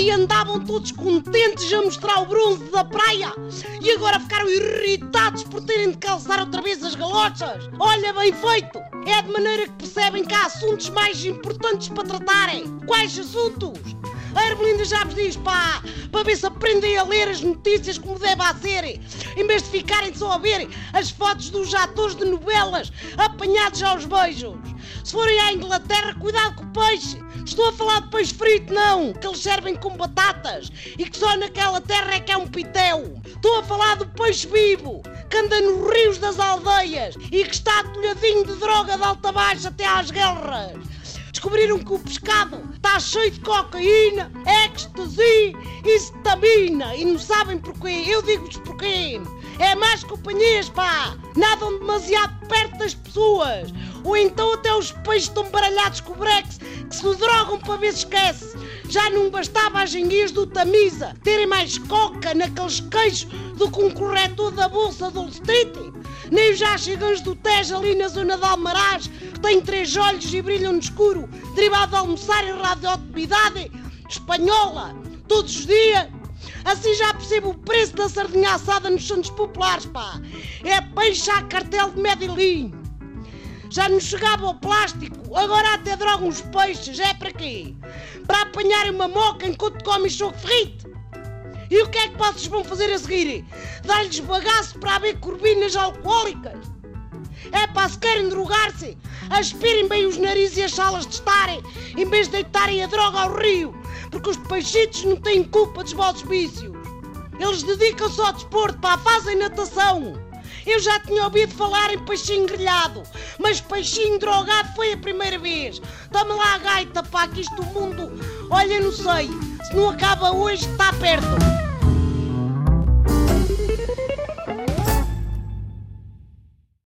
estavam todos contentes a mostrar o bronze da praia e agora ficaram irritados por terem de calçar outra vez as galochas. Olha, bem feito! É de maneira que percebem que há assuntos mais importantes para tratarem. Quais assuntos? A Ermelinda já vos diz, pá, para ver se aprendem a ler as notícias como deve ser, em vez de ficarem só a ver as fotos dos atores de novelas apanhados aos beijos. Se forem à Inglaterra, cuidado com o peixe. Estou a falar de peixe frito, não, que eles servem com batatas e que só naquela terra é que é um pitel. Estou a falar do peixe vivo, que anda nos rios das aldeias e que está atolhadinho de droga de alta baixa até às guerras. Descobriram que o pescado está cheio de cocaína, ecstasy e cetamina e não sabem porquê. Eu digo-vos porquê. É mais companhias, pá! Nadam demasiado perto das pessoas. Ou então até os peixes estão baralhados com o Brex que se drogam para ver se esquece. Já não bastava as enguias do Tamisa terem mais coca naqueles queixos do que um corretor da Bolsa do Street. Nem os já chegamos do Tejo ali na zona de Almaraz, que têm três olhos e brilham no escuro, derivado de almoçar em radioatividade espanhola, todos os dias. Assim já percebo o preço da sardinha assada nos santos populares, pá. É peixe a cartel de Medellín. Já nos chegava o plástico, agora até drogam os peixes. É para quê? Para apanhar uma moca enquanto comem choco frito? E o que é que vocês vão fazer a seguir? Dar-lhes bagaço para haver corbinas alcoólicas? É para se querem drogar-se, aspirem bem os narizes e as salas de estarem, em vez de deitarem a droga ao rio, porque os peixitos não têm culpa dos vossos vícios. Eles dedicam-se ao desporto, pá, fazem natação. Eu já tinha ouvido falar em peixinho grelhado, mas peixinho drogado foi a primeira vez. Toma lá a gaita, pá, que isto do mundo, olha, não sei, se não acaba hoje, está perto.